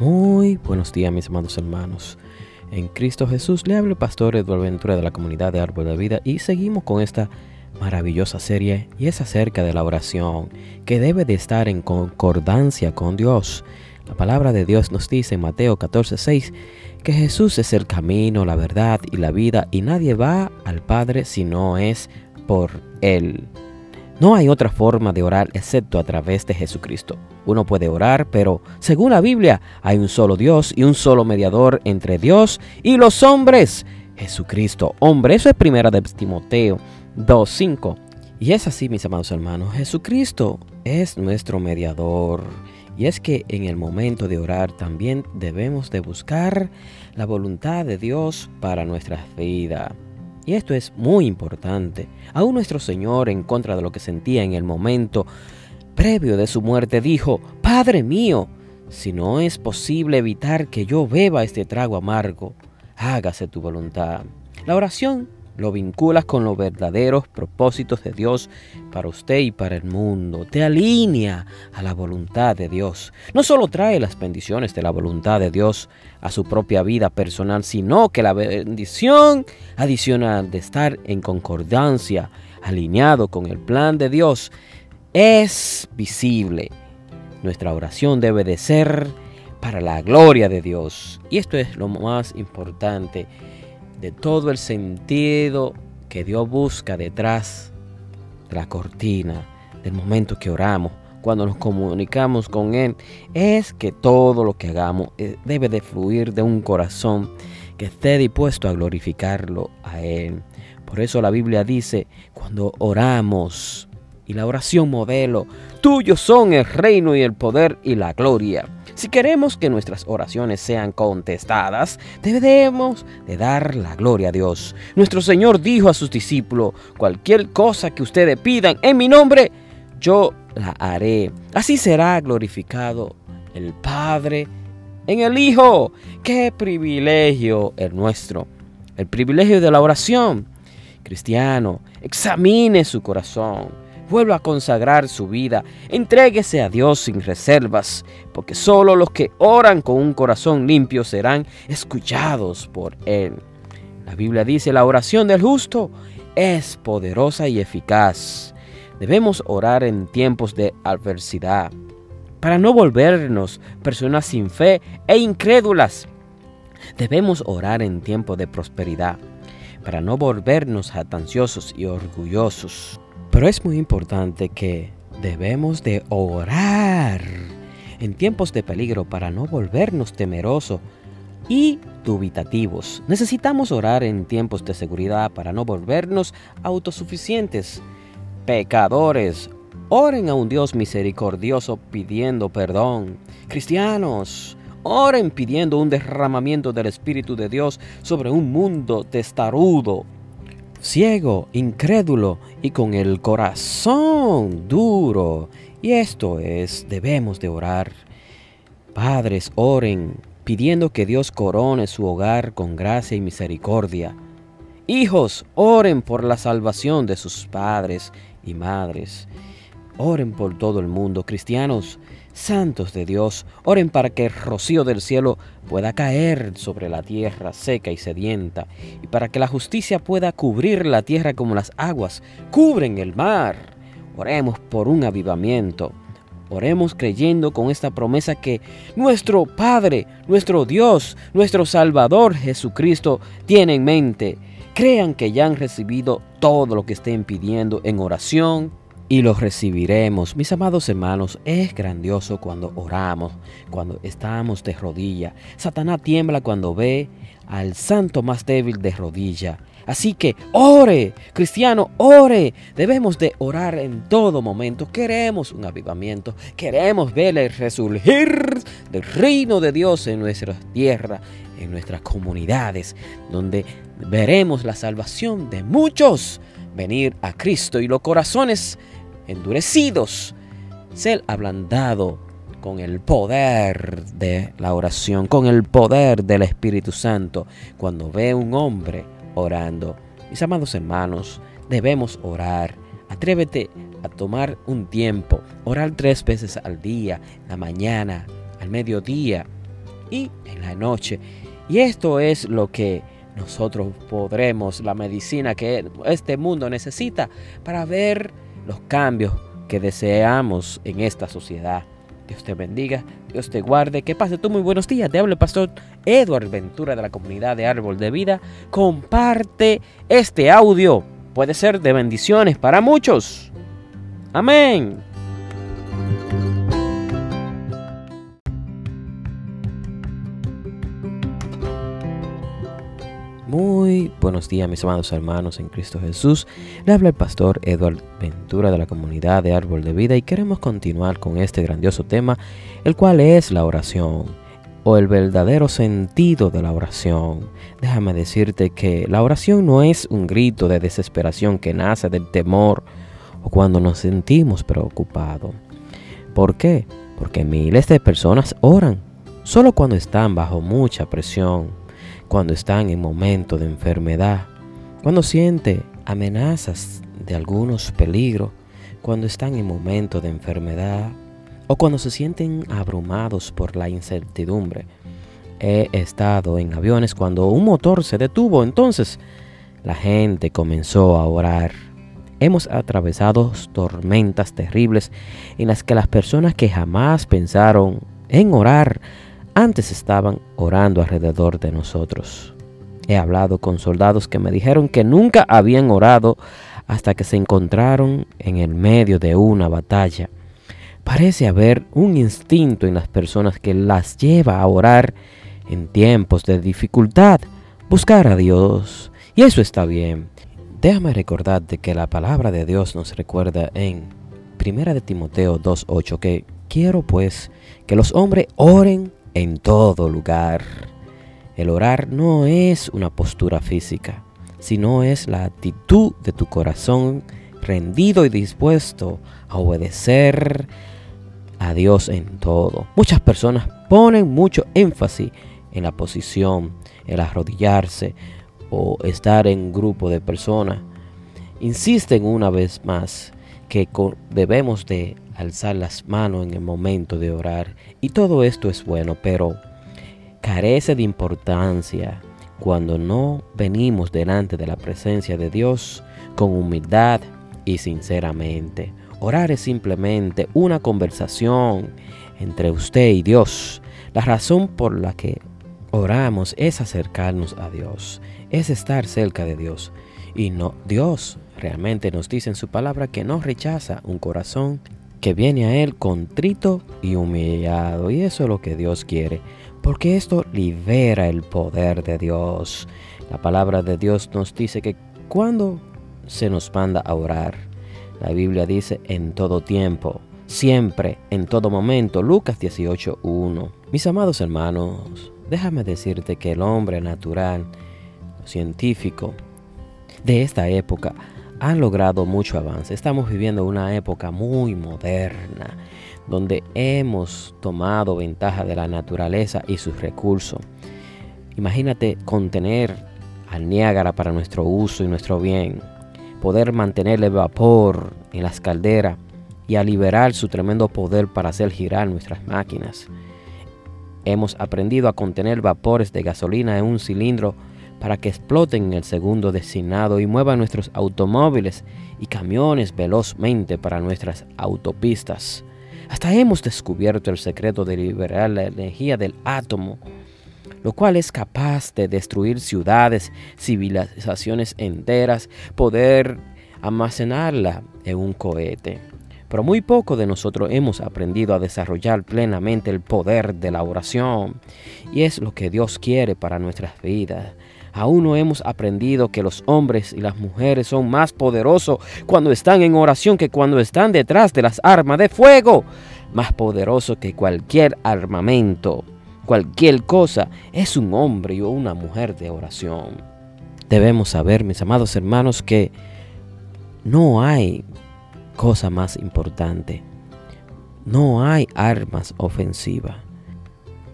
Muy buenos días mis amados hermanos. En Cristo Jesús le habla el pastor Eduardo Ventura de la comunidad de Árbol de Vida y seguimos con esta maravillosa serie y es acerca de la oración que debe de estar en concordancia con Dios. La palabra de Dios nos dice en Mateo 14:6 que Jesús es el camino, la verdad y la vida y nadie va al Padre si no es por Él. No hay otra forma de orar excepto a través de Jesucristo. Uno puede orar, pero según la Biblia hay un solo Dios y un solo mediador entre Dios y los hombres. Jesucristo, hombre. Eso es primera de Timoteo 2.5. Y es así, mis amados hermanos. Jesucristo es nuestro mediador. Y es que en el momento de orar también debemos de buscar la voluntad de Dios para nuestra vida. Y esto es muy importante. Aún nuestro Señor, en contra de lo que sentía en el momento previo de su muerte, dijo, Padre mío, si no es posible evitar que yo beba este trago amargo, hágase tu voluntad. La oración lo vinculas con los verdaderos propósitos de Dios para usted y para el mundo. Te alinea a la voluntad de Dios. No solo trae las bendiciones de la voluntad de Dios a su propia vida personal, sino que la bendición adicional de estar en concordancia, alineado con el plan de Dios, es visible. Nuestra oración debe de ser para la gloria de Dios. Y esto es lo más importante de todo el sentido que Dios busca detrás de la cortina, del momento que oramos, cuando nos comunicamos con Él, es que todo lo que hagamos eh, debe de fluir de un corazón que esté dispuesto a glorificarlo a Él. Por eso la Biblia dice, cuando oramos, y la oración modelo, tuyos son el reino y el poder y la gloria. Si queremos que nuestras oraciones sean contestadas, debemos de dar la gloria a Dios. Nuestro Señor dijo a sus discípulos, cualquier cosa que ustedes pidan en mi nombre, yo la haré. Así será glorificado el Padre en el Hijo. Qué privilegio el nuestro. El privilegio de la oración. Cristiano, examine su corazón vuelva a consagrar su vida, entréguese a Dios sin reservas, porque solo los que oran con un corazón limpio serán escuchados por Él. La Biblia dice, la oración del justo es poderosa y eficaz. Debemos orar en tiempos de adversidad, para no volvernos personas sin fe e incrédulas. Debemos orar en tiempos de prosperidad, para no volvernos jactanciosos y orgullosos. Pero es muy importante que debemos de orar en tiempos de peligro para no volvernos temerosos y dubitativos. Necesitamos orar en tiempos de seguridad para no volvernos autosuficientes, pecadores. Oren a un Dios misericordioso pidiendo perdón. Cristianos, oren pidiendo un derramamiento del Espíritu de Dios sobre un mundo testarudo ciego, incrédulo y con el corazón duro. Y esto es, debemos de orar. Padres, oren, pidiendo que Dios corone su hogar con gracia y misericordia. Hijos, oren por la salvación de sus padres y madres. Oren por todo el mundo. Cristianos, santos de Dios, oren para que el rocío del cielo pueda caer sobre la tierra seca y sedienta, y para que la justicia pueda cubrir la tierra como las aguas cubren el mar. Oremos por un avivamiento. Oremos creyendo con esta promesa que nuestro Padre, nuestro Dios, nuestro Salvador Jesucristo tiene en mente. Crean que ya han recibido todo lo que estén pidiendo en oración, y los recibiremos. Mis amados hermanos, es grandioso cuando oramos, cuando estamos de rodilla. Satanás tiembla cuando ve al santo más débil de rodilla. Así que ore, cristiano, ore. Debemos de orar en todo momento. Queremos un avivamiento. Queremos ver el resurgir del reino de Dios en nuestra tierra, en nuestras comunidades, donde veremos la salvación de muchos venir a Cristo y los corazones endurecidos, ser ablandado con el poder de la oración, con el poder del Espíritu Santo, cuando ve un hombre orando. Mis amados hermanos, debemos orar. Atrévete a tomar un tiempo, orar tres veces al día, la mañana, al mediodía y en la noche. Y esto es lo que nosotros podremos, la medicina que este mundo necesita para ver los cambios que deseamos en esta sociedad. Dios te bendiga, Dios te guarde, que pase tú muy buenos días. Te habla el pastor Edward Ventura de la comunidad de Árbol de Vida. Comparte este audio, puede ser de bendiciones para muchos. Amén. Muy buenos días mis amados hermanos en Cristo Jesús. Le habla el pastor Edward Ventura de la comunidad de Árbol de Vida y queremos continuar con este grandioso tema, el cual es la oración o el verdadero sentido de la oración. Déjame decirte que la oración no es un grito de desesperación que nace del temor o cuando nos sentimos preocupados. ¿Por qué? Porque miles de personas oran solo cuando están bajo mucha presión cuando están en momento de enfermedad, cuando siente amenazas de algunos peligros, cuando están en momento de enfermedad o cuando se sienten abrumados por la incertidumbre. He estado en aviones cuando un motor se detuvo, entonces la gente comenzó a orar. Hemos atravesado tormentas terribles en las que las personas que jamás pensaron en orar antes estaban orando alrededor de nosotros. He hablado con soldados que me dijeron que nunca habían orado hasta que se encontraron en el medio de una batalla. Parece haber un instinto en las personas que las lleva a orar en tiempos de dificultad, buscar a Dios. Y eso está bien. Déjame recordarte que la palabra de Dios nos recuerda en 1 de Timoteo 2.8 que quiero pues que los hombres oren en todo lugar. El orar no es una postura física, sino es la actitud de tu corazón rendido y dispuesto a obedecer a Dios en todo. Muchas personas ponen mucho énfasis en la posición, el arrodillarse o estar en un grupo de personas. Insisten una vez más que debemos de alzar las manos en el momento de orar. Y todo esto es bueno, pero carece de importancia cuando no venimos delante de la presencia de Dios con humildad y sinceramente. Orar es simplemente una conversación entre usted y Dios. La razón por la que oramos es acercarnos a Dios, es estar cerca de Dios. Y no, Dios realmente nos dice en su palabra que no rechaza un corazón que viene a Él contrito y humillado. Y eso es lo que Dios quiere, porque esto libera el poder de Dios. La palabra de Dios nos dice que cuando se nos manda a orar, la Biblia dice en todo tiempo, siempre, en todo momento. Lucas 18.1. Mis amados hermanos, déjame decirte que el hombre natural, científico, de esta época, han logrado mucho avance. Estamos viviendo una época muy moderna, donde hemos tomado ventaja de la naturaleza y sus recursos. Imagínate contener al Niágara para nuestro uso y nuestro bien, poder mantener el vapor en las calderas y a liberar su tremendo poder para hacer girar nuestras máquinas. Hemos aprendido a contener vapores de gasolina en un cilindro para que exploten en el segundo designado y muevan nuestros automóviles y camiones velozmente para nuestras autopistas. Hasta hemos descubierto el secreto de liberar la energía del átomo, lo cual es capaz de destruir ciudades, civilizaciones enteras, poder almacenarla en un cohete. Pero muy poco de nosotros hemos aprendido a desarrollar plenamente el poder de la oración. Y es lo que Dios quiere para nuestras vidas. Aún no hemos aprendido que los hombres y las mujeres son más poderosos cuando están en oración que cuando están detrás de las armas de fuego. Más poderoso que cualquier armamento, cualquier cosa, es un hombre o una mujer de oración. Debemos saber, mis amados hermanos, que no hay cosa más importante. No hay armas ofensivas.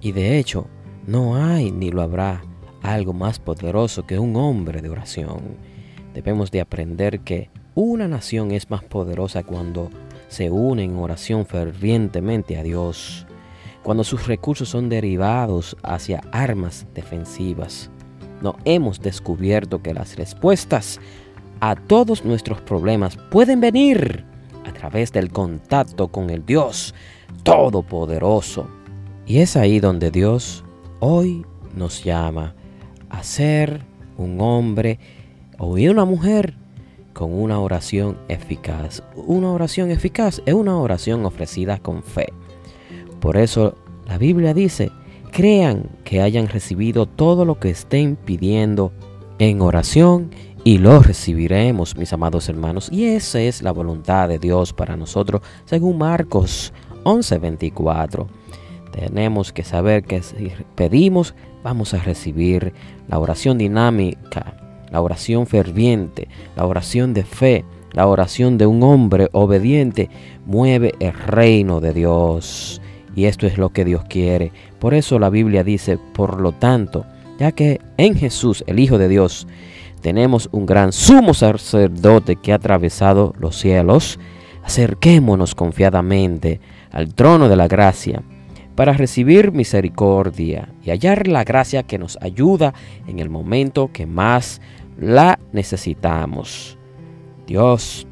Y de hecho, no hay ni lo habrá algo más poderoso que un hombre de oración. Debemos de aprender que una nación es más poderosa cuando se une en oración fervientemente a Dios. cuando sus recursos son derivados hacia armas defensivas. No hemos descubierto que las respuestas a todos nuestros problemas pueden venir a través del contacto con el Dios Todopoderoso. Y es ahí donde Dios hoy nos llama a ser un hombre o una mujer con una oración eficaz. Una oración eficaz es una oración ofrecida con fe. Por eso la Biblia dice, crean que hayan recibido todo lo que estén pidiendo en oración y lo recibiremos, mis amados hermanos. Y esa es la voluntad de Dios para nosotros, según Marcos 11:24. Tenemos que saber que si pedimos, vamos a recibir la oración dinámica la oración ferviente, la oración de fe, la oración de un hombre obediente mueve el reino de Dios. Y esto es lo que Dios quiere. Por eso la Biblia dice, por lo tanto, ya que en Jesús, el Hijo de Dios, tenemos un gran sumo sacerdote que ha atravesado los cielos, acerquémonos confiadamente al trono de la gracia para recibir misericordia y hallar la gracia que nos ayuda en el momento que más la necesitamos. Dios,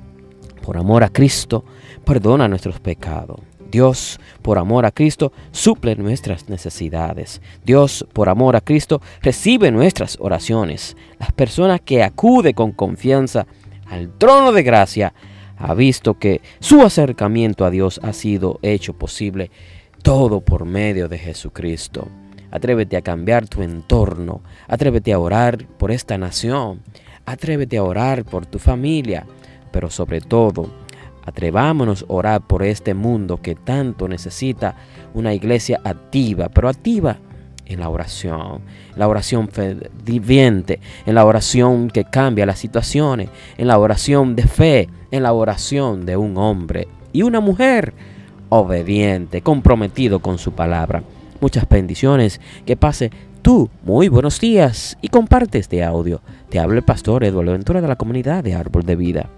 por amor a Cristo, perdona nuestros pecados. Dios, por amor a Cristo, suple nuestras necesidades. Dios, por amor a Cristo, recibe nuestras oraciones. Las personas que acuden con confianza al trono de gracia ha visto que su acercamiento a Dios ha sido hecho posible todo por medio de Jesucristo. Atrévete a cambiar tu entorno. Atrévete a orar por esta nación. Atrévete a orar por tu familia. Pero sobre todo, atrevámonos a orar por este mundo que tanto necesita una iglesia activa, pero activa en la oración, la oración viviente, en la oración que cambia las situaciones, en la oración de fe, en la oración de un hombre y una mujer obediente, comprometido con su palabra. Muchas bendiciones. Que pase tú muy buenos días y comparte este audio. Te habla el pastor Eduardo Ventura de la comunidad de Árbol de Vida.